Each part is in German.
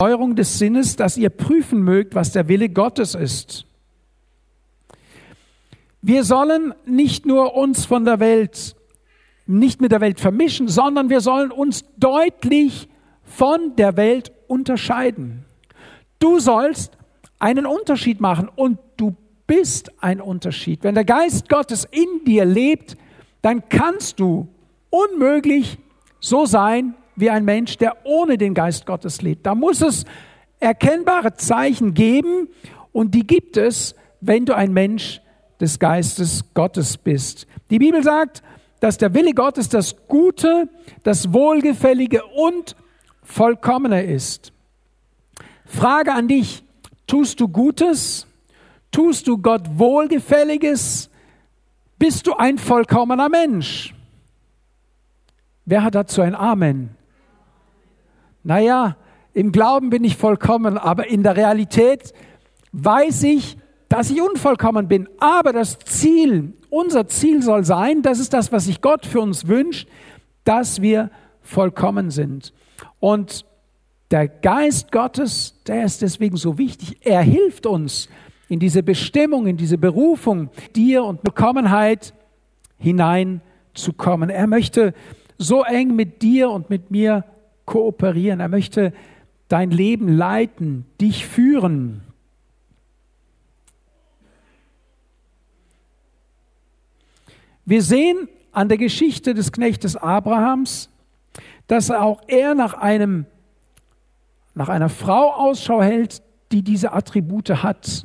Erneuerung des Sinnes, dass ihr prüfen mögt, was der Wille Gottes ist. Wir sollen nicht nur uns von der Welt, nicht mit der Welt vermischen, sondern wir sollen uns deutlich von der Welt unterscheiden. Du sollst einen Unterschied machen und du bist ein Unterschied. Wenn der Geist Gottes in dir lebt, dann kannst du unmöglich so sein wie ein Mensch, der ohne den Geist Gottes lebt. Da muss es erkennbare Zeichen geben und die gibt es, wenn du ein Mensch des Geistes Gottes bist. Die Bibel sagt, dass der Wille Gottes das Gute, das Wohlgefällige und Vollkommene ist. Frage an dich, tust du Gutes? Tust du Gott Wohlgefälliges? Bist du ein vollkommener Mensch? Wer hat dazu ein Amen? Naja, im Glauben bin ich vollkommen, aber in der Realität weiß ich, dass ich unvollkommen bin. Aber das Ziel, unser Ziel soll sein, das ist das, was sich Gott für uns wünscht, dass wir vollkommen sind. Und der Geist Gottes, der ist deswegen so wichtig. Er hilft uns in diese Bestimmung, in diese Berufung, dir und Bekommenheit hineinzukommen. Er möchte so eng mit dir und mit mir kooperieren. Er möchte dein Leben leiten, dich führen. Wir sehen an der Geschichte des Knechtes Abrahams, dass auch er nach einem nach einer Frau Ausschau hält, die diese Attribute hat.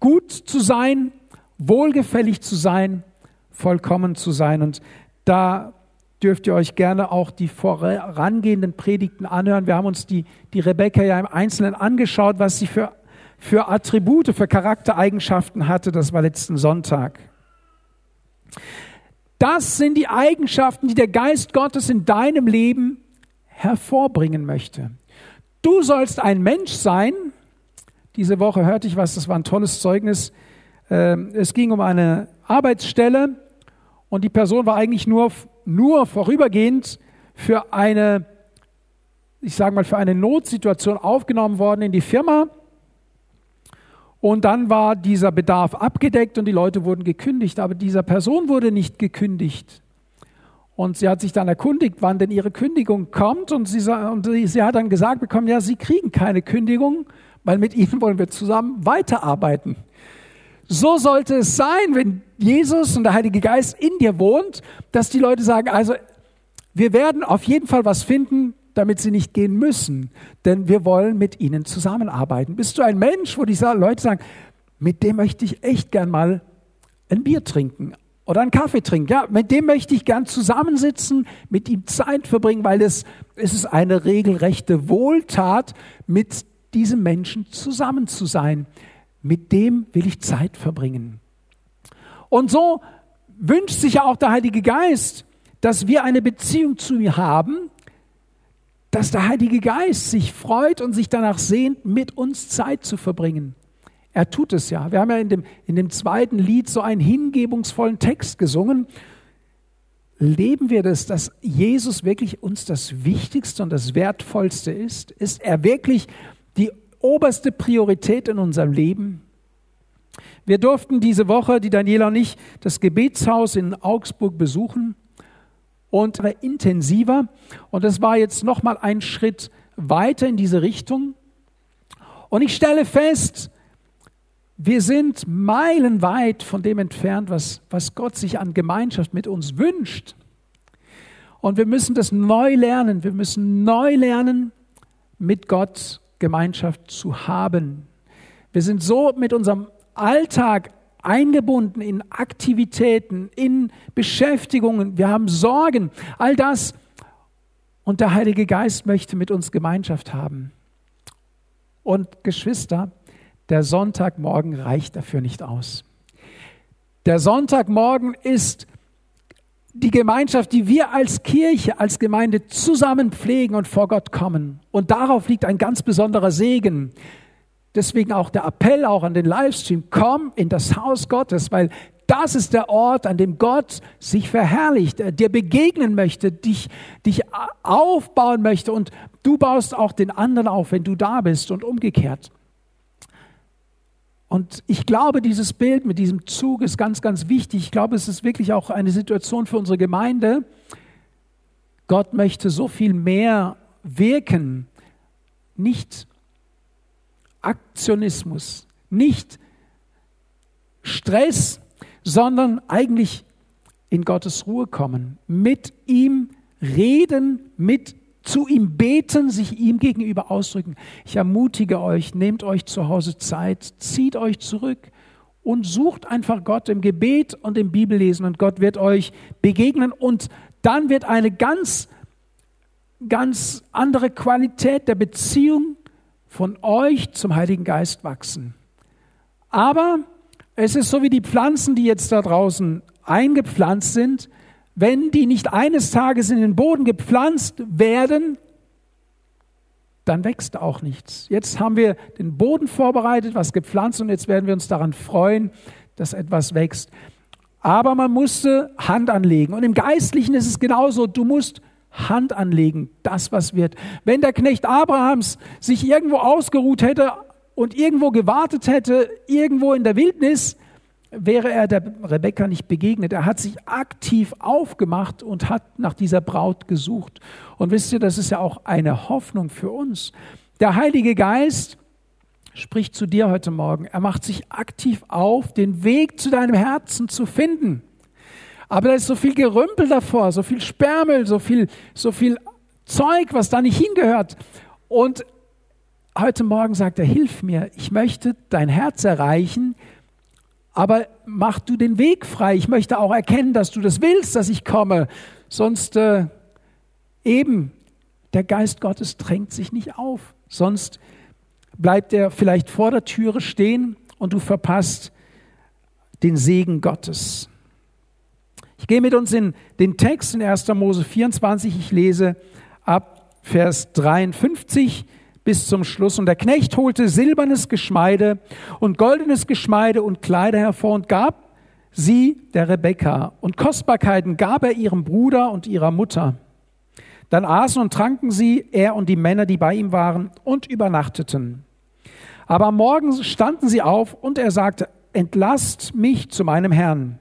Gut zu sein, wohlgefällig zu sein, vollkommen zu sein. Und da dürft ihr euch gerne auch die vorangehenden Predigten anhören. Wir haben uns die, die Rebecca ja im Einzelnen angeschaut, was sie für, für Attribute, für Charaktereigenschaften hatte. Das war letzten Sonntag. Das sind die Eigenschaften, die der Geist Gottes in deinem Leben hervorbringen möchte. Du sollst ein Mensch sein. Diese Woche hörte ich was, das war ein tolles Zeugnis. Ähm, es ging um eine Arbeitsstelle und die Person war eigentlich nur nur vorübergehend für eine, ich sage mal, für eine Notsituation aufgenommen worden in die Firma. Und dann war dieser Bedarf abgedeckt und die Leute wurden gekündigt. Aber dieser Person wurde nicht gekündigt. Und sie hat sich dann erkundigt, wann denn ihre Kündigung kommt. Und sie, und sie hat dann gesagt bekommen, ja, sie kriegen keine Kündigung, weil mit ihnen wollen wir zusammen weiterarbeiten. So sollte es sein, wenn Jesus und der Heilige Geist in dir wohnt, dass die Leute sagen, also wir werden auf jeden Fall was finden, damit sie nicht gehen müssen, denn wir wollen mit ihnen zusammenarbeiten. Bist du ein Mensch, wo die Leute sagen, mit dem möchte ich echt gern mal ein Bier trinken oder einen Kaffee trinken. Ja, mit dem möchte ich gern zusammensitzen, mit ihm Zeit verbringen, weil es, es ist eine regelrechte Wohltat, mit diesem Menschen zusammen zu sein mit dem will ich Zeit verbringen. Und so wünscht sich ja auch der Heilige Geist, dass wir eine Beziehung zu ihm haben, dass der Heilige Geist sich freut und sich danach sehnt, mit uns Zeit zu verbringen. Er tut es ja. Wir haben ja in dem, in dem zweiten Lied so einen hingebungsvollen Text gesungen. Leben wir das, dass Jesus wirklich uns das Wichtigste und das Wertvollste ist? Ist er wirklich die oberste Priorität in unserem Leben. Wir durften diese Woche, die Daniela und ich, das Gebetshaus in Augsburg besuchen und intensiver. Und es war jetzt nochmal ein Schritt weiter in diese Richtung. Und ich stelle fest, wir sind meilenweit von dem entfernt, was, was Gott sich an Gemeinschaft mit uns wünscht. Und wir müssen das neu lernen. Wir müssen neu lernen, mit Gott Gemeinschaft zu haben. Wir sind so mit unserem Alltag eingebunden in Aktivitäten, in Beschäftigungen, wir haben Sorgen, all das. Und der Heilige Geist möchte mit uns Gemeinschaft haben. Und Geschwister, der Sonntagmorgen reicht dafür nicht aus. Der Sonntagmorgen ist die Gemeinschaft, die wir als Kirche, als Gemeinde zusammen pflegen und vor Gott kommen. Und darauf liegt ein ganz besonderer Segen. Deswegen auch der Appell auch an den Livestream, komm in das Haus Gottes, weil das ist der Ort, an dem Gott sich verherrlicht, dir begegnen möchte, dich, dich aufbauen möchte und Du baust auch den anderen auf, wenn du da bist und umgekehrt. Und ich glaube, dieses Bild mit diesem Zug ist ganz, ganz wichtig. Ich glaube, es ist wirklich auch eine Situation für unsere Gemeinde. Gott möchte so viel mehr wirken, nicht Aktionismus, nicht Stress, sondern eigentlich in Gottes Ruhe kommen, mit ihm reden, mit zu ihm beten, sich ihm gegenüber ausdrücken. Ich ermutige euch, nehmt euch zu Hause Zeit, zieht euch zurück und sucht einfach Gott im Gebet und im Bibellesen und Gott wird euch begegnen und dann wird eine ganz, ganz andere Qualität der Beziehung von euch zum Heiligen Geist wachsen. Aber es ist so wie die Pflanzen, die jetzt da draußen eingepflanzt sind. Wenn die nicht eines Tages in den Boden gepflanzt werden, dann wächst auch nichts. Jetzt haben wir den Boden vorbereitet, was gepflanzt und jetzt werden wir uns daran freuen, dass etwas wächst. Aber man musste Hand anlegen. Und im Geistlichen ist es genauso. Du musst Hand anlegen, das was wird. Wenn der Knecht Abrahams sich irgendwo ausgeruht hätte und irgendwo gewartet hätte, irgendwo in der Wildnis, wäre er der Rebekka nicht begegnet. Er hat sich aktiv aufgemacht und hat nach dieser Braut gesucht. Und wisst ihr, das ist ja auch eine Hoffnung für uns. Der Heilige Geist spricht zu dir heute Morgen. Er macht sich aktiv auf, den Weg zu deinem Herzen zu finden. Aber da ist so viel Gerümpel davor, so viel Sperrmüll, so viel, so viel Zeug, was da nicht hingehört. Und heute Morgen sagt er, hilf mir, ich möchte dein Herz erreichen, aber mach du den Weg frei. Ich möchte auch erkennen, dass du das willst, dass ich komme. Sonst äh, eben, der Geist Gottes drängt sich nicht auf. Sonst bleibt er vielleicht vor der Türe stehen und du verpasst den Segen Gottes. Ich gehe mit uns in den Text in 1. Mose 24. Ich lese ab Vers 53 bis zum Schluss. Und der Knecht holte silbernes Geschmeide und goldenes Geschmeide und Kleider hervor und gab sie der Rebekka. Und Kostbarkeiten gab er ihrem Bruder und ihrer Mutter. Dann aßen und tranken sie, er und die Männer, die bei ihm waren, und übernachteten. Aber am Morgen standen sie auf und er sagte, entlasst mich zu meinem Herrn.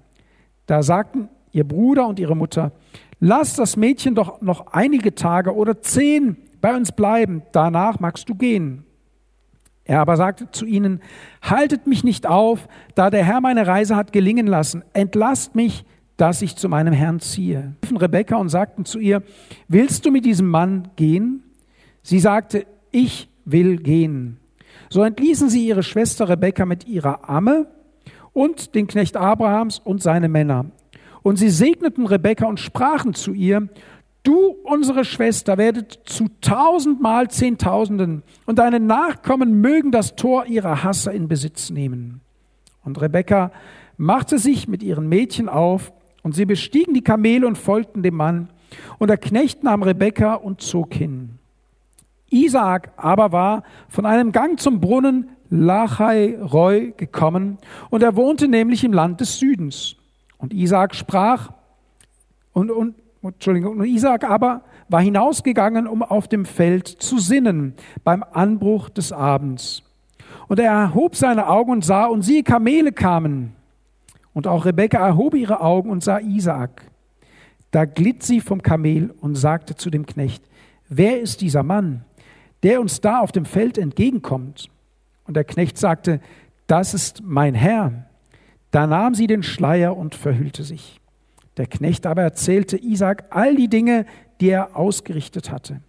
Da sagten ihr Bruder und ihre Mutter, lasst das Mädchen doch noch einige Tage oder zehn bei uns bleiben, danach magst du gehen. Er aber sagte zu ihnen, haltet mich nicht auf, da der Herr meine Reise hat gelingen lassen, entlasst mich, dass ich zu meinem Herrn ziehe. Rebekka und sagten zu ihr, willst du mit diesem Mann gehen? Sie sagte, ich will gehen. So entließen sie ihre Schwester Rebekka mit ihrer Amme und den Knecht Abrahams und seine Männer. Und sie segneten Rebekka und sprachen zu ihr, Du, unsere Schwester, werdet zu tausendmal Zehntausenden und deine Nachkommen mögen das Tor ihrer Hasser in Besitz nehmen. Und Rebekka machte sich mit ihren Mädchen auf und sie bestiegen die Kamele und folgten dem Mann. Und der Knecht nahm Rebekka und zog hin. Isaak aber war von einem Gang zum Brunnen Lachai Roy gekommen und er wohnte nämlich im Land des Südens. Und Isaak sprach, und, und Entschuldigung, und Isaac aber war hinausgegangen, um auf dem Feld zu sinnen beim Anbruch des Abends. Und er erhob seine Augen und sah, und siehe, Kamele kamen. Und auch Rebekka erhob ihre Augen und sah Isaak. Da glitt sie vom Kamel und sagte zu dem Knecht, wer ist dieser Mann, der uns da auf dem Feld entgegenkommt? Und der Knecht sagte, das ist mein Herr. Da nahm sie den Schleier und verhüllte sich. Der Knecht aber erzählte Isaak all die Dinge, die er ausgerichtet hatte.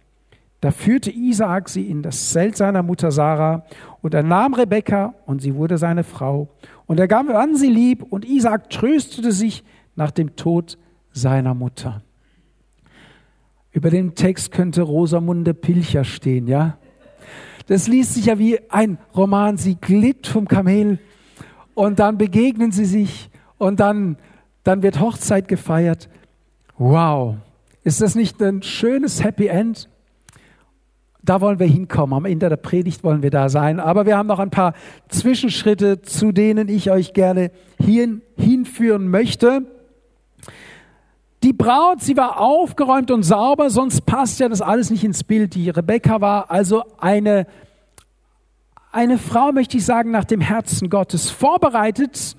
Da führte Isaak sie in das Zelt seiner Mutter Sarah und er nahm Rebekka und sie wurde seine Frau. Und er gab an sie lieb und Isaak tröstete sich nach dem Tod seiner Mutter. Über dem Text könnte Rosamunde Pilcher stehen, ja? Das liest sich ja wie ein Roman. Sie glitt vom Kamel und dann begegnen sie sich und dann dann wird Hochzeit gefeiert. Wow, ist das nicht ein schönes Happy End? Da wollen wir hinkommen. Am Ende der Predigt wollen wir da sein. Aber wir haben noch ein paar Zwischenschritte, zu denen ich euch gerne hier hinführen möchte. Die Braut, sie war aufgeräumt und sauber, sonst passt ja das alles nicht ins Bild. Die Rebekka war also eine, eine Frau, möchte ich sagen, nach dem Herzen Gottes, vorbereitet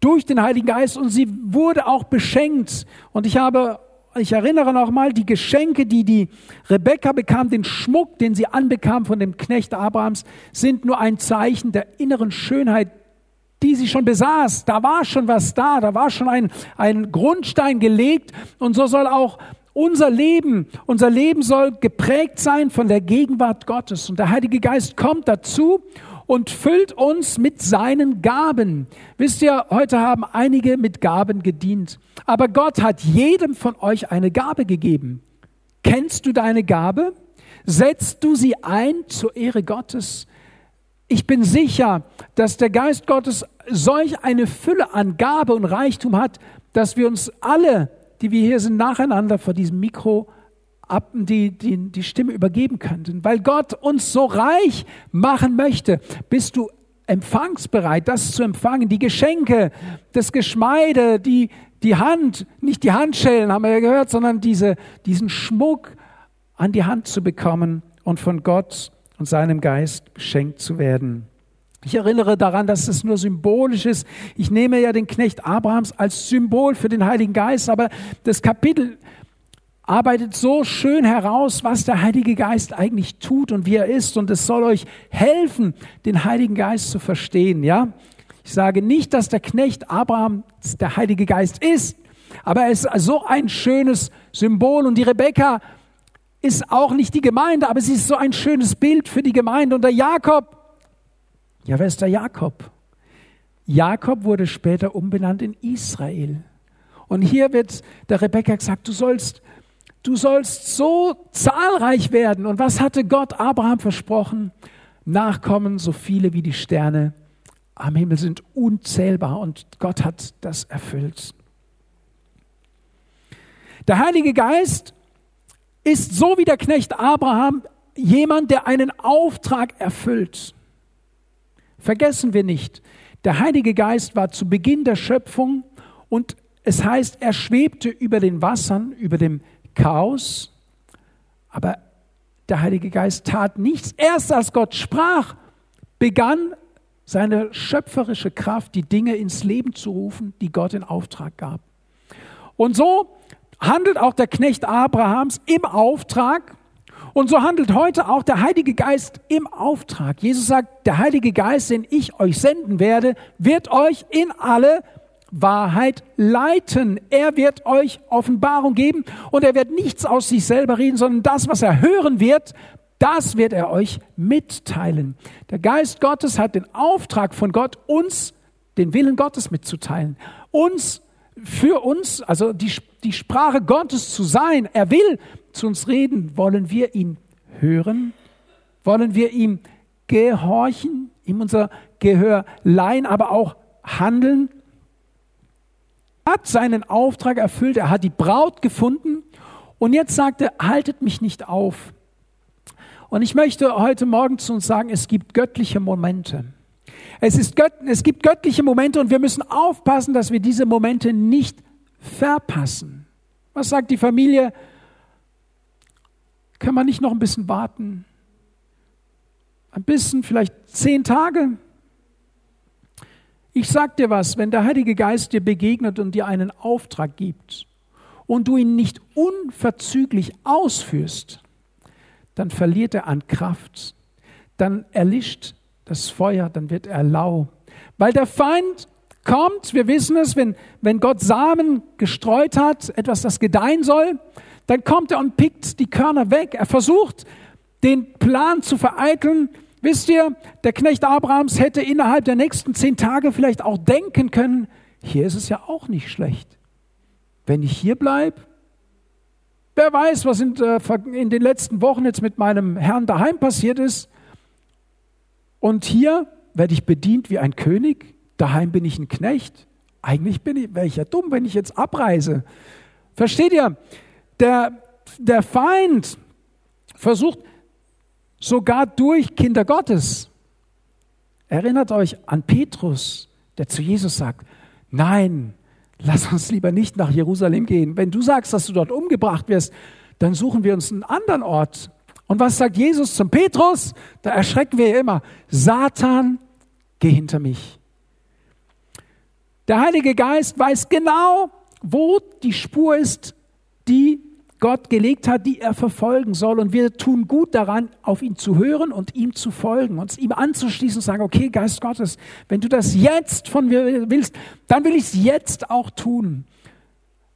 durch den Heiligen Geist und sie wurde auch beschenkt. Und ich habe, ich erinnere noch mal, die Geschenke, die die Rebekka bekam, den Schmuck, den sie anbekam von dem Knecht Abrahams, sind nur ein Zeichen der inneren Schönheit, die sie schon besaß. Da war schon was da, da war schon ein, ein Grundstein gelegt und so soll auch unser Leben, unser Leben soll geprägt sein von der Gegenwart Gottes und der Heilige Geist kommt dazu und füllt uns mit seinen Gaben. Wisst ihr, heute haben einige mit Gaben gedient, aber Gott hat jedem von euch eine Gabe gegeben. Kennst du deine Gabe? Setzt du sie ein zur Ehre Gottes? Ich bin sicher, dass der Geist Gottes solch eine Fülle an Gabe und Reichtum hat, dass wir uns alle, die wir hier sind, nacheinander vor diesem Mikro ab, die, die, die Stimme übergeben könnten, weil Gott uns so reich machen möchte. Bist du empfangsbereit, das zu empfangen? Die Geschenke, das Geschmeide, die, die Hand, nicht die Handschellen, haben wir ja gehört, sondern diese, diesen Schmuck an die Hand zu bekommen und von Gott und seinem Geist beschenkt zu werden. Ich erinnere daran, dass es nur symbolisch ist. Ich nehme ja den Knecht Abrahams als Symbol für den Heiligen Geist, aber das Kapitel arbeitet so schön heraus, was der Heilige Geist eigentlich tut und wie er ist. Und es soll euch helfen, den Heiligen Geist zu verstehen. Ja, ich sage nicht, dass der Knecht Abraham der Heilige Geist ist, aber er ist so ein schönes Symbol. Und die Rebekka ist auch nicht die Gemeinde, aber sie ist so ein schönes Bild für die Gemeinde. Und der Jakob, ja, wer ist der Jakob? Jakob wurde später umbenannt in Israel. Und hier wird der Rebekka gesagt, du sollst du sollst so zahlreich werden. Und was hatte Gott Abraham versprochen? Nachkommen, so viele wie die Sterne am Himmel sind unzählbar und Gott hat das erfüllt. Der Heilige Geist ist so wie der Knecht Abraham jemand, der einen Auftrag erfüllt. Vergessen wir nicht, der Heilige Geist war zu Beginn der Schöpfung und es heißt, er schwebte über den Wassern, über dem Chaos, aber der Heilige Geist tat nichts. Erst als Gott sprach, begann seine schöpferische Kraft, die Dinge ins Leben zu rufen, die Gott in Auftrag gab. Und so handelt auch der Knecht Abrahams im Auftrag. Und so handelt heute auch der Heilige Geist im Auftrag. Jesus sagt, der Heilige Geist, den ich euch senden werde, wird euch in alle Wahrheit leiten. Er wird euch Offenbarung geben und er wird nichts aus sich selber reden, sondern das, was er hören wird, das wird er euch mitteilen. Der Geist Gottes hat den Auftrag von Gott, uns den Willen Gottes mitzuteilen. Uns, für uns, also die, die Sprache Gottes zu sein. Er will zu uns reden. Wollen wir ihn hören? Wollen wir ihm gehorchen, ihm unser Gehör leihen, aber auch handeln? Hat seinen Auftrag erfüllt, er hat die Braut gefunden und jetzt sagt er, haltet mich nicht auf. Und ich möchte heute Morgen zu uns sagen, es gibt göttliche Momente. Es, ist gött, es gibt göttliche Momente und wir müssen aufpassen, dass wir diese Momente nicht verpassen. Was sagt die Familie? Kann man nicht noch ein bisschen warten? Ein bisschen, vielleicht zehn Tage? Ich sag dir was, wenn der Heilige Geist dir begegnet und dir einen Auftrag gibt und du ihn nicht unverzüglich ausführst, dann verliert er an Kraft, dann erlischt das Feuer, dann wird er lau. Weil der Feind kommt, wir wissen es, wenn, wenn Gott Samen gestreut hat, etwas, das gedeihen soll, dann kommt er und pickt die Körner weg. Er versucht, den Plan zu vereiteln, Wisst ihr, der Knecht Abrahams hätte innerhalb der nächsten zehn Tage vielleicht auch denken können, hier ist es ja auch nicht schlecht. Wenn ich hier bleibe, wer weiß, was in, äh, in den letzten Wochen jetzt mit meinem Herrn daheim passiert ist. Und hier werde ich bedient wie ein König, daheim bin ich ein Knecht. Eigentlich bin ich, wäre ich ja dumm, wenn ich jetzt abreise. Versteht ihr? Der, der Feind versucht, sogar durch Kinder Gottes. Erinnert euch an Petrus, der zu Jesus sagt, nein, lass uns lieber nicht nach Jerusalem gehen. Wenn du sagst, dass du dort umgebracht wirst, dann suchen wir uns einen anderen Ort. Und was sagt Jesus zum Petrus? Da erschrecken wir immer. Satan, geh hinter mich. Der Heilige Geist weiß genau, wo die Spur ist, die Gott gelegt hat, die er verfolgen soll. Und wir tun gut daran, auf ihn zu hören und ihm zu folgen, uns ihm anzuschließen und sagen, okay, Geist Gottes, wenn du das jetzt von mir willst, dann will ich es jetzt auch tun.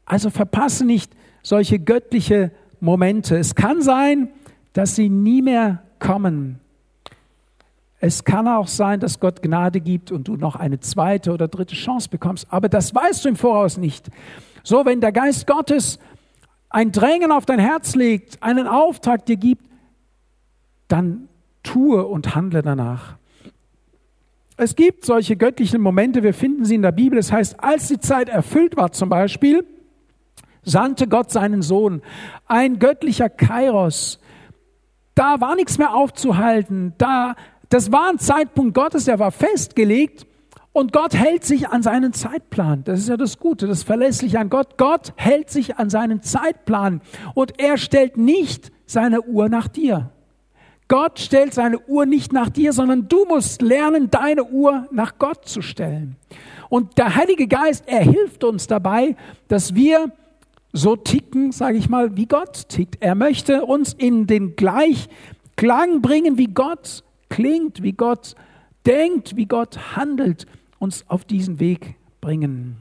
Also verpasse nicht solche göttliche Momente. Es kann sein, dass sie nie mehr kommen. Es kann auch sein, dass Gott Gnade gibt und du noch eine zweite oder dritte Chance bekommst, aber das weißt du im Voraus nicht. So, wenn der Geist Gottes ein Drängen auf dein Herz legt, einen Auftrag dir gibt, dann tue und handle danach. Es gibt solche göttlichen Momente, wir finden sie in der Bibel. Das heißt, als die Zeit erfüllt war zum Beispiel, sandte Gott seinen Sohn, ein göttlicher Kairos. Da war nichts mehr aufzuhalten. Da, das war ein Zeitpunkt Gottes, der war festgelegt. Und Gott hält sich an seinen Zeitplan. Das ist ja das Gute, das Verlässliche an Gott. Gott hält sich an seinen Zeitplan und er stellt nicht seine Uhr nach dir. Gott stellt seine Uhr nicht nach dir, sondern du musst lernen, deine Uhr nach Gott zu stellen. Und der Heilige Geist, er hilft uns dabei, dass wir so ticken, sage ich mal, wie Gott tickt. Er möchte uns in den Gleichklang bringen, wie Gott klingt, wie Gott denkt, wie Gott handelt uns auf diesen Weg bringen.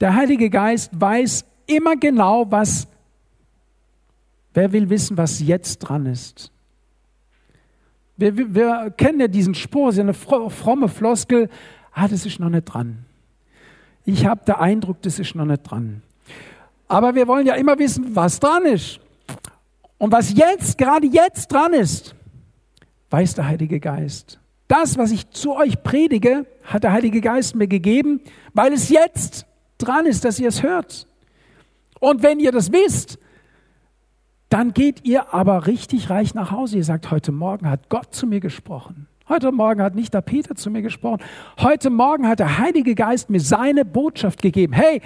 Der Heilige Geist weiß immer genau, was, wer will wissen, was jetzt dran ist. Wir, wir, wir kennen ja diesen Spur, so eine fromme Floskel, ah, das ist noch nicht dran. Ich habe den Eindruck, das ist noch nicht dran. Aber wir wollen ja immer wissen, was dran ist. Und was jetzt, gerade jetzt dran ist, weiß der Heilige Geist. Das, was ich zu euch predige, hat der Heilige Geist mir gegeben, weil es jetzt dran ist, dass ihr es hört. Und wenn ihr das wisst, dann geht ihr aber richtig reich nach Hause. Ihr sagt, heute Morgen hat Gott zu mir gesprochen. Heute Morgen hat nicht der Peter zu mir gesprochen. Heute Morgen hat der Heilige Geist mir seine Botschaft gegeben. Hey,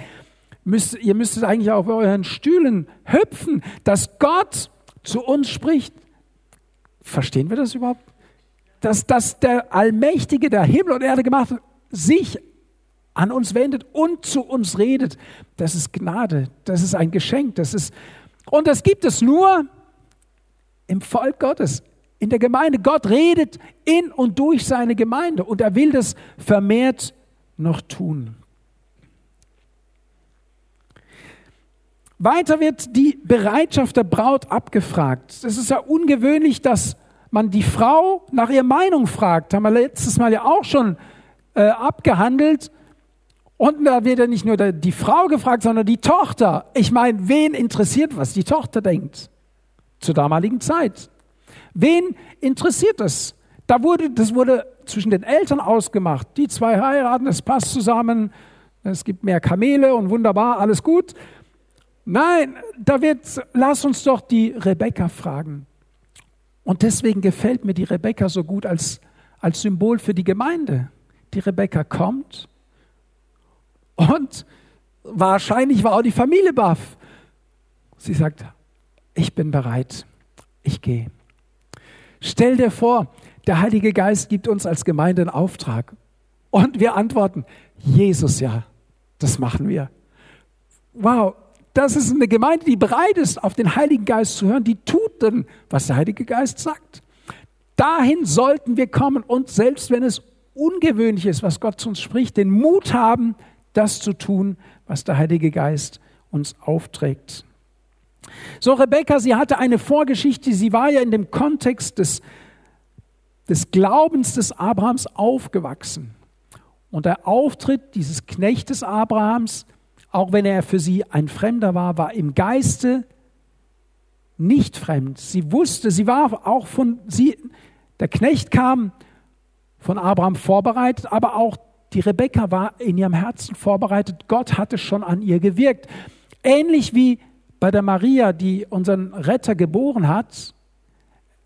müsst, ihr müsstet eigentlich auf euren Stühlen hüpfen, dass Gott zu uns spricht. Verstehen wir das überhaupt? Dass, dass der Allmächtige, der Himmel und Erde gemacht hat, sich an uns wendet und zu uns redet. Das ist Gnade, das ist ein Geschenk, das ist, und das gibt es nur im Volk Gottes, in der Gemeinde. Gott redet in und durch seine Gemeinde und er will das vermehrt noch tun. Weiter wird die Bereitschaft der Braut abgefragt. Es ist ja ungewöhnlich, dass man die Frau nach ihrer Meinung fragt. Haben wir letztes Mal ja auch schon äh, abgehandelt. Und da wird ja nicht nur die Frau gefragt, sondern die Tochter. Ich meine, wen interessiert, was die Tochter denkt? Zur damaligen Zeit. Wen interessiert das? Da wurde, das wurde zwischen den Eltern ausgemacht. Die zwei heiraten, es passt zusammen, es gibt mehr Kamele und wunderbar, alles gut. Nein, da wird, lass uns doch die Rebecca fragen. Und deswegen gefällt mir die Rebecca so gut als, als Symbol für die Gemeinde. Die Rebecca kommt und wahrscheinlich war auch die Familie baff. Sie sagt, ich bin bereit, ich gehe. Stell dir vor, der Heilige Geist gibt uns als Gemeinde einen Auftrag. Und wir antworten, Jesus ja, das machen wir. Wow, das ist eine Gemeinde, die bereit ist, auf den Heiligen Geist zu hören, die tut dann, was der Heilige Geist sagt. Dahin sollten wir kommen und selbst wenn es ungewöhnlich ist, was Gott zu uns spricht, den Mut haben, das zu tun, was der Heilige Geist uns aufträgt. So, Rebecca, sie hatte eine Vorgeschichte, sie war ja in dem Kontext des, des Glaubens des Abrahams aufgewachsen. Und der Auftritt dieses Knechtes Abrahams auch wenn er für sie ein Fremder war, war im Geiste nicht fremd. Sie wusste, sie war auch von sie, der Knecht kam von Abraham vorbereitet, aber auch die Rebekka war in ihrem Herzen vorbereitet. Gott hatte schon an ihr gewirkt. Ähnlich wie bei der Maria, die unseren Retter geboren hat.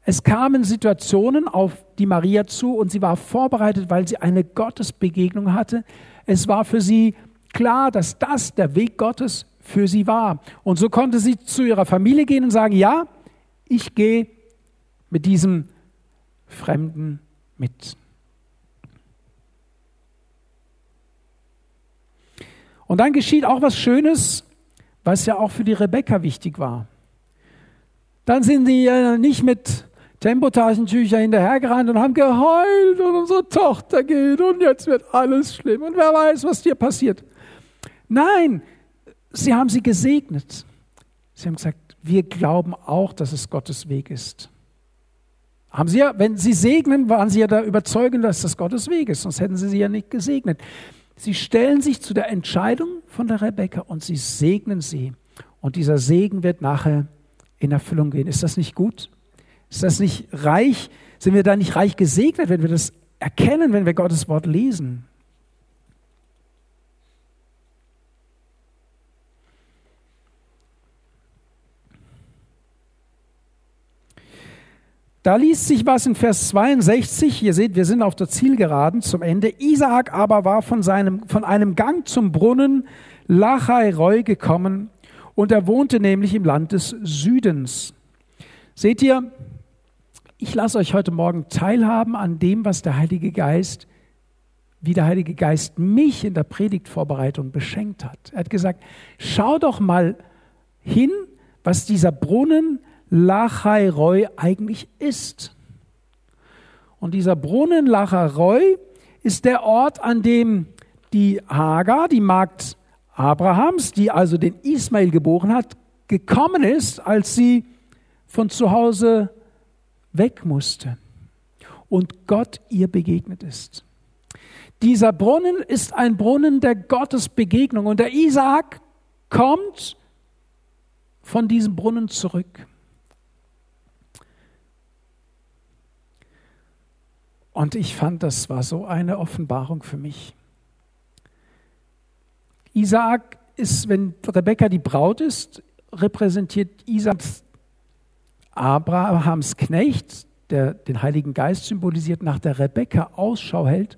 Es kamen Situationen auf die Maria zu und sie war vorbereitet, weil sie eine Gottesbegegnung hatte. Es war für sie klar, dass das der Weg Gottes für sie war. Und so konnte sie zu ihrer Familie gehen und sagen, ja, ich gehe mit diesem Fremden mit. Und dann geschieht auch was Schönes, was ja auch für die Rebecca wichtig war. Dann sind sie ja nicht mit Tempotaschentücher hinterhergerannt und haben geheult und unsere Tochter geht und jetzt wird alles schlimm und wer weiß, was dir passiert. Nein, sie haben sie gesegnet. Sie haben gesagt, wir glauben auch, dass es Gottes Weg ist. Haben sie ja, wenn sie segnen, waren sie ja da überzeugend, dass das Gottes Weg ist, sonst hätten sie sie ja nicht gesegnet. Sie stellen sich zu der Entscheidung von der Rebecca und sie segnen sie. Und dieser Segen wird nachher in Erfüllung gehen. Ist das nicht gut? Ist das nicht reich? Sind wir da nicht reich gesegnet, wenn wir das erkennen, wenn wir Gottes Wort lesen? Da liest sich was in Vers 62. Ihr seht, wir sind auf der Zielgeraden zum Ende. Isaak aber war von, seinem, von einem Gang zum Brunnen Lachai Roy gekommen und er wohnte nämlich im Land des Südens. Seht ihr, ich lasse euch heute Morgen teilhaben an dem, was der Heilige Geist, wie der Heilige Geist mich in der Predigtvorbereitung beschenkt hat. Er hat gesagt, schau doch mal hin, was dieser Brunnen Lachai eigentlich ist. Und dieser Brunnen Lachai ist der Ort, an dem die Hagar, die Magd Abrahams, die also den Ismael geboren hat, gekommen ist, als sie von zu Hause weg musste und Gott ihr begegnet ist. Dieser Brunnen ist ein Brunnen der Gottesbegegnung und der Isaak kommt von diesem Brunnen zurück. Und ich fand, das war so eine Offenbarung für mich. Isaak ist, wenn Rebekka die Braut ist, repräsentiert Isaak Abrahams Knecht, der den Heiligen Geist symbolisiert, nach der Rebekka Ausschau hält,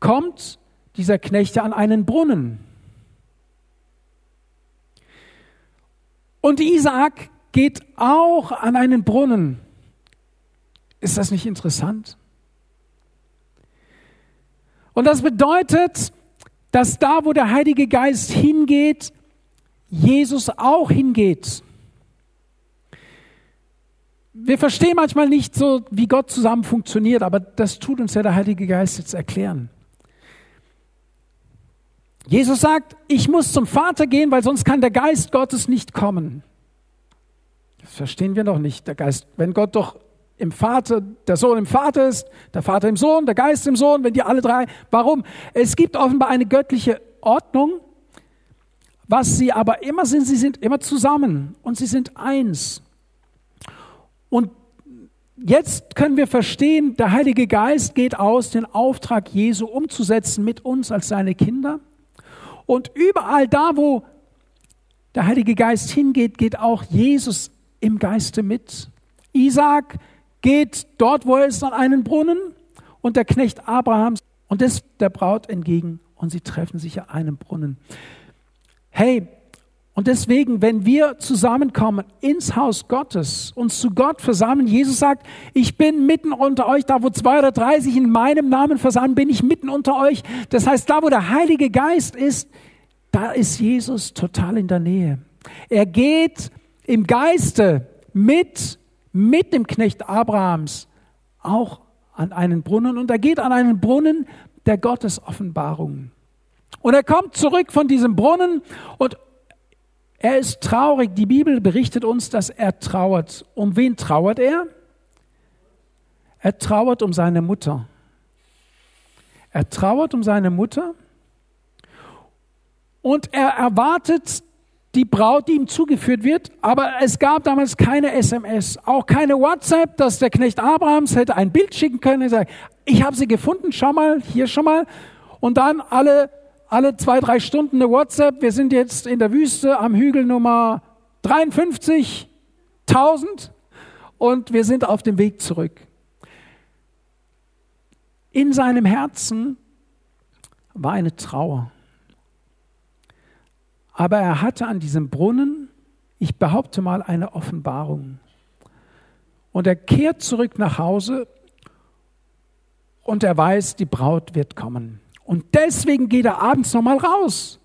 kommt dieser Knecht an einen Brunnen. Und Isaak geht auch an einen Brunnen. Ist das nicht interessant? Und das bedeutet, dass da, wo der Heilige Geist hingeht, Jesus auch hingeht wir verstehen manchmal nicht so, wie Gott zusammen funktioniert, aber das tut uns ja der Heilige Geist jetzt erklären. Jesus sagt, ich muss zum Vater gehen, weil sonst kann der Geist Gottes nicht kommen. Das verstehen wir noch nicht. Der Geist, wenn Gott doch im Vater, der Sohn im Vater ist, der Vater im Sohn, der Geist im Sohn, wenn die alle drei, warum? Es gibt offenbar eine göttliche Ordnung, was sie aber immer sind, sie sind immer zusammen und sie sind eins. Und jetzt können wir verstehen, der Heilige Geist geht aus, den Auftrag Jesu umzusetzen mit uns als seine Kinder. Und überall da, wo der Heilige Geist hingeht, geht auch Jesus im Geiste mit. Isaac geht dort, wo er ist, an einen Brunnen und der Knecht Abrahams und ist der Braut entgegen und sie treffen sich an einem Brunnen. Hey, und deswegen, wenn wir zusammenkommen ins Haus Gottes, uns zu Gott versammeln, Jesus sagt, ich bin mitten unter euch, da wo zwei oder drei sich in meinem Namen versammeln, bin ich mitten unter euch. Das heißt, da wo der Heilige Geist ist, da ist Jesus total in der Nähe. Er geht im Geiste mit, mit dem Knecht Abrahams auch an einen Brunnen und er geht an einen Brunnen der Gottesoffenbarung. Und er kommt zurück von diesem Brunnen und er ist traurig. Die Bibel berichtet uns, dass er trauert. Um wen trauert er? Er trauert um seine Mutter. Er trauert um seine Mutter und er erwartet die Braut, die ihm zugeführt wird, aber es gab damals keine SMS, auch keine WhatsApp, dass der Knecht Abrahams hätte ein Bild schicken können und sagen, ich habe sie gefunden, schau mal, hier schon mal. Und dann alle alle zwei, drei Stunden eine WhatsApp. Wir sind jetzt in der Wüste am Hügel Nummer 53, 1000. und wir sind auf dem Weg zurück. In seinem Herzen war eine Trauer. Aber er hatte an diesem Brunnen, ich behaupte mal, eine Offenbarung. Und er kehrt zurück nach Hause und er weiß, die Braut wird kommen. Und deswegen geht er abends nochmal raus,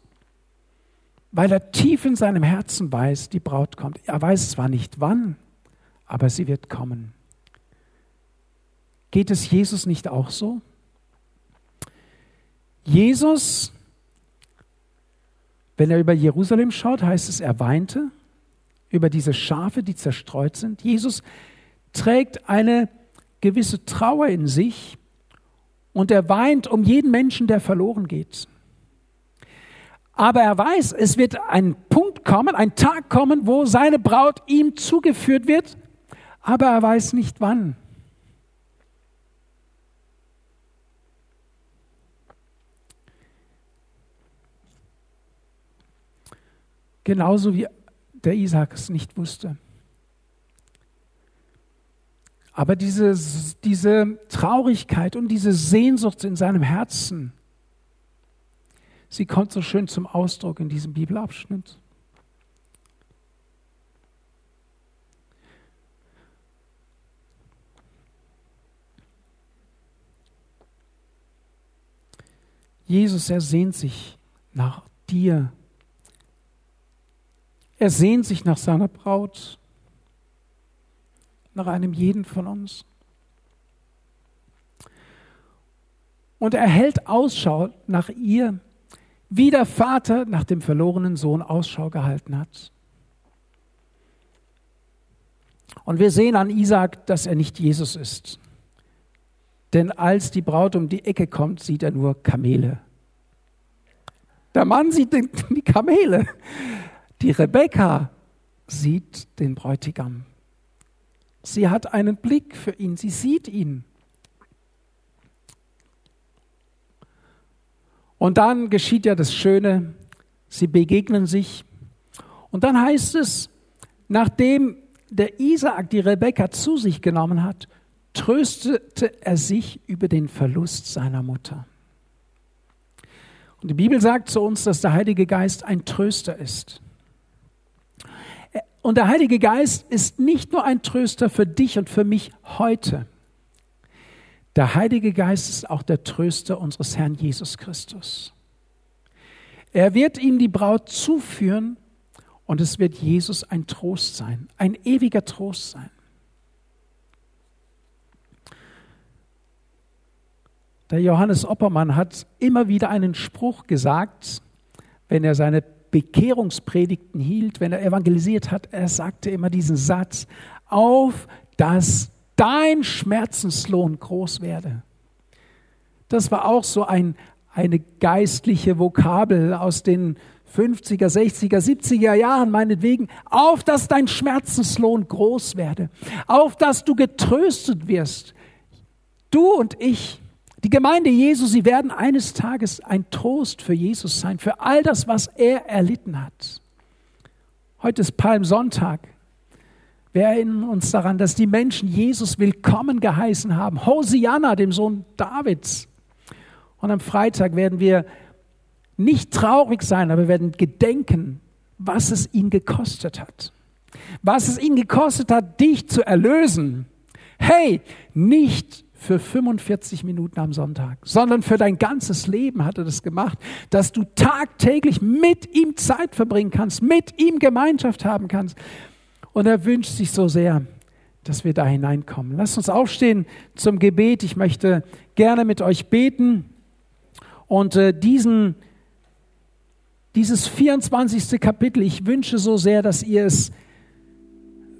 weil er tief in seinem Herzen weiß, die Braut kommt. Er weiß zwar nicht wann, aber sie wird kommen. Geht es Jesus nicht auch so? Jesus, wenn er über Jerusalem schaut, heißt es, er weinte über diese Schafe, die zerstreut sind. Jesus trägt eine gewisse Trauer in sich und er weint um jeden Menschen, der verloren geht. Aber er weiß, es wird ein Punkt kommen, ein Tag kommen, wo seine Braut ihm zugeführt wird, aber er weiß nicht wann. Genauso wie der Isaac es nicht wusste. Aber diese, diese Traurigkeit und diese Sehnsucht in seinem Herzen, sie kommt so schön zum Ausdruck in diesem Bibelabschnitt. Jesus, er sehnt sich nach dir. Er sehnt sich nach seiner Braut, nach einem jeden von uns. Und er hält Ausschau nach ihr, wie der Vater nach dem verlorenen Sohn Ausschau gehalten hat. Und wir sehen an Isaac, dass er nicht Jesus ist. Denn als die Braut um die Ecke kommt, sieht er nur Kamele. Der Mann sieht die Kamele. Die Rebekka sieht den Bräutigam. Sie hat einen Blick für ihn, sie sieht ihn. Und dann geschieht ja das Schöne, sie begegnen sich. Und dann heißt es, nachdem der Isaak die Rebekka zu sich genommen hat, tröstete er sich über den Verlust seiner Mutter. Und die Bibel sagt zu uns, dass der Heilige Geist ein Tröster ist. Und der Heilige Geist ist nicht nur ein Tröster für dich und für mich heute. Der Heilige Geist ist auch der Tröster unseres Herrn Jesus Christus. Er wird ihm die Braut zuführen und es wird Jesus ein Trost sein, ein ewiger Trost sein. Der Johannes Oppermann hat immer wieder einen Spruch gesagt, wenn er seine Bekehrungspredigten hielt, wenn er evangelisiert hat. Er sagte immer diesen Satz, auf dass dein Schmerzenslohn groß werde. Das war auch so ein, eine geistliche Vokabel aus den 50er, 60er, 70er Jahren meinetwegen, auf dass dein Schmerzenslohn groß werde, auf dass du getröstet wirst. Du und ich, die Gemeinde Jesu, sie werden eines Tages ein Trost für Jesus sein, für all das, was er erlitten hat. Heute ist Palmsonntag. Wir erinnern uns daran, dass die Menschen Jesus willkommen geheißen haben. Hosianna, dem Sohn Davids. Und am Freitag werden wir nicht traurig sein, aber wir werden gedenken, was es ihn gekostet hat. Was es ihn gekostet hat, dich zu erlösen. Hey, nicht für 45 Minuten am Sonntag, sondern für dein ganzes Leben hat er das gemacht, dass du tagtäglich mit ihm Zeit verbringen kannst, mit ihm Gemeinschaft haben kannst. Und er wünscht sich so sehr, dass wir da hineinkommen. Lasst uns aufstehen zum Gebet. Ich möchte gerne mit euch beten und äh, diesen, dieses 24. Kapitel, ich wünsche so sehr, dass ihr es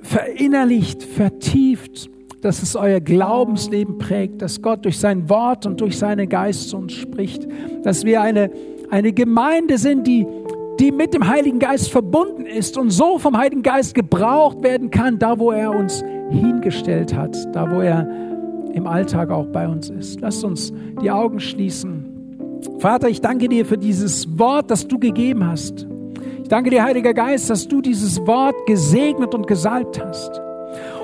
verinnerlicht, vertieft dass es euer Glaubensleben prägt, dass Gott durch sein Wort und durch seinen Geist zu uns spricht, dass wir eine, eine Gemeinde sind, die, die mit dem Heiligen Geist verbunden ist und so vom Heiligen Geist gebraucht werden kann, da wo er uns hingestellt hat, da wo er im Alltag auch bei uns ist. Lasst uns die Augen schließen. Vater, ich danke dir für dieses Wort, das du gegeben hast. Ich danke dir, Heiliger Geist, dass du dieses Wort gesegnet und gesalbt hast.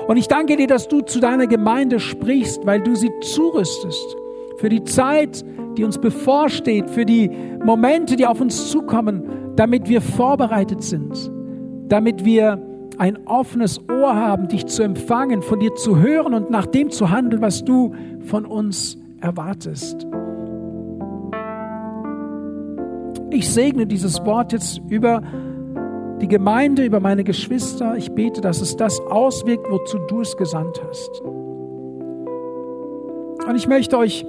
Und ich danke dir, dass du zu deiner Gemeinde sprichst, weil du sie zurüstest für die Zeit, die uns bevorsteht, für die Momente, die auf uns zukommen, damit wir vorbereitet sind, damit wir ein offenes Ohr haben, dich zu empfangen, von dir zu hören und nach dem zu handeln, was du von uns erwartest. Ich segne dieses Wort jetzt über die Gemeinde, über meine Geschwister. Ich bete, dass es das auswirkt, wozu du es gesandt hast. Und ich möchte euch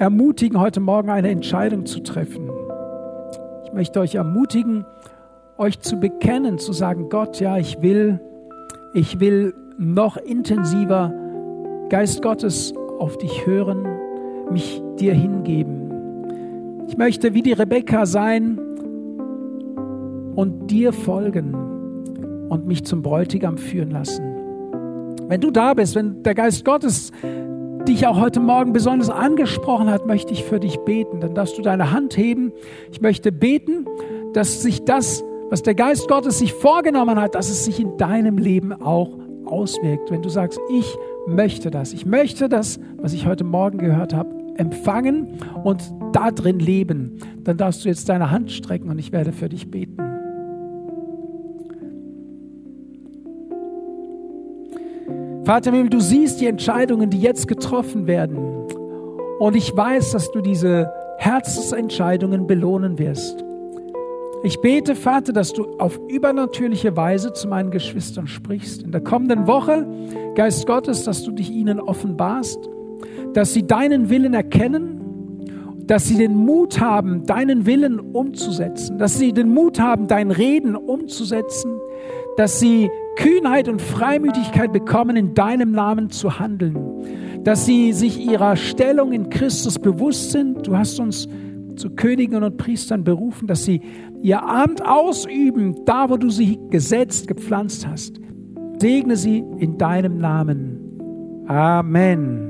ermutigen, heute Morgen eine Entscheidung zu treffen. Ich möchte euch ermutigen, euch zu bekennen, zu sagen, Gott, ja, ich will, ich will noch intensiver Geist Gottes auf dich hören, mich dir hingeben. Ich möchte wie die Rebekka sein und dir folgen und mich zum Bräutigam führen lassen. Wenn du da bist, wenn der Geist Gottes dich auch heute Morgen besonders angesprochen hat, möchte ich für dich beten. Dann darfst du deine Hand heben. Ich möchte beten, dass sich das was der Geist Gottes sich vorgenommen hat, dass es sich in deinem Leben auch auswirkt. Wenn du sagst, ich möchte das, ich möchte das, was ich heute Morgen gehört habe, empfangen und da drin leben, dann darfst du jetzt deine Hand strecken und ich werde für dich beten. Vater Himmel, du siehst die Entscheidungen, die jetzt getroffen werden. Und ich weiß, dass du diese Herzensentscheidungen belohnen wirst. Ich bete, Vater, dass du auf übernatürliche Weise zu meinen Geschwistern sprichst. In der kommenden Woche, Geist Gottes, dass du dich ihnen offenbarst, dass sie deinen Willen erkennen, dass sie den Mut haben, deinen Willen umzusetzen, dass sie den Mut haben, dein Reden umzusetzen, dass sie Kühnheit und Freimütigkeit bekommen, in deinem Namen zu handeln, dass sie sich ihrer Stellung in Christus bewusst sind. Du hast uns zu Königen und Priestern berufen, dass sie ihr Amt ausüben, da wo du sie gesetzt, gepflanzt hast. Segne sie in deinem Namen. Amen.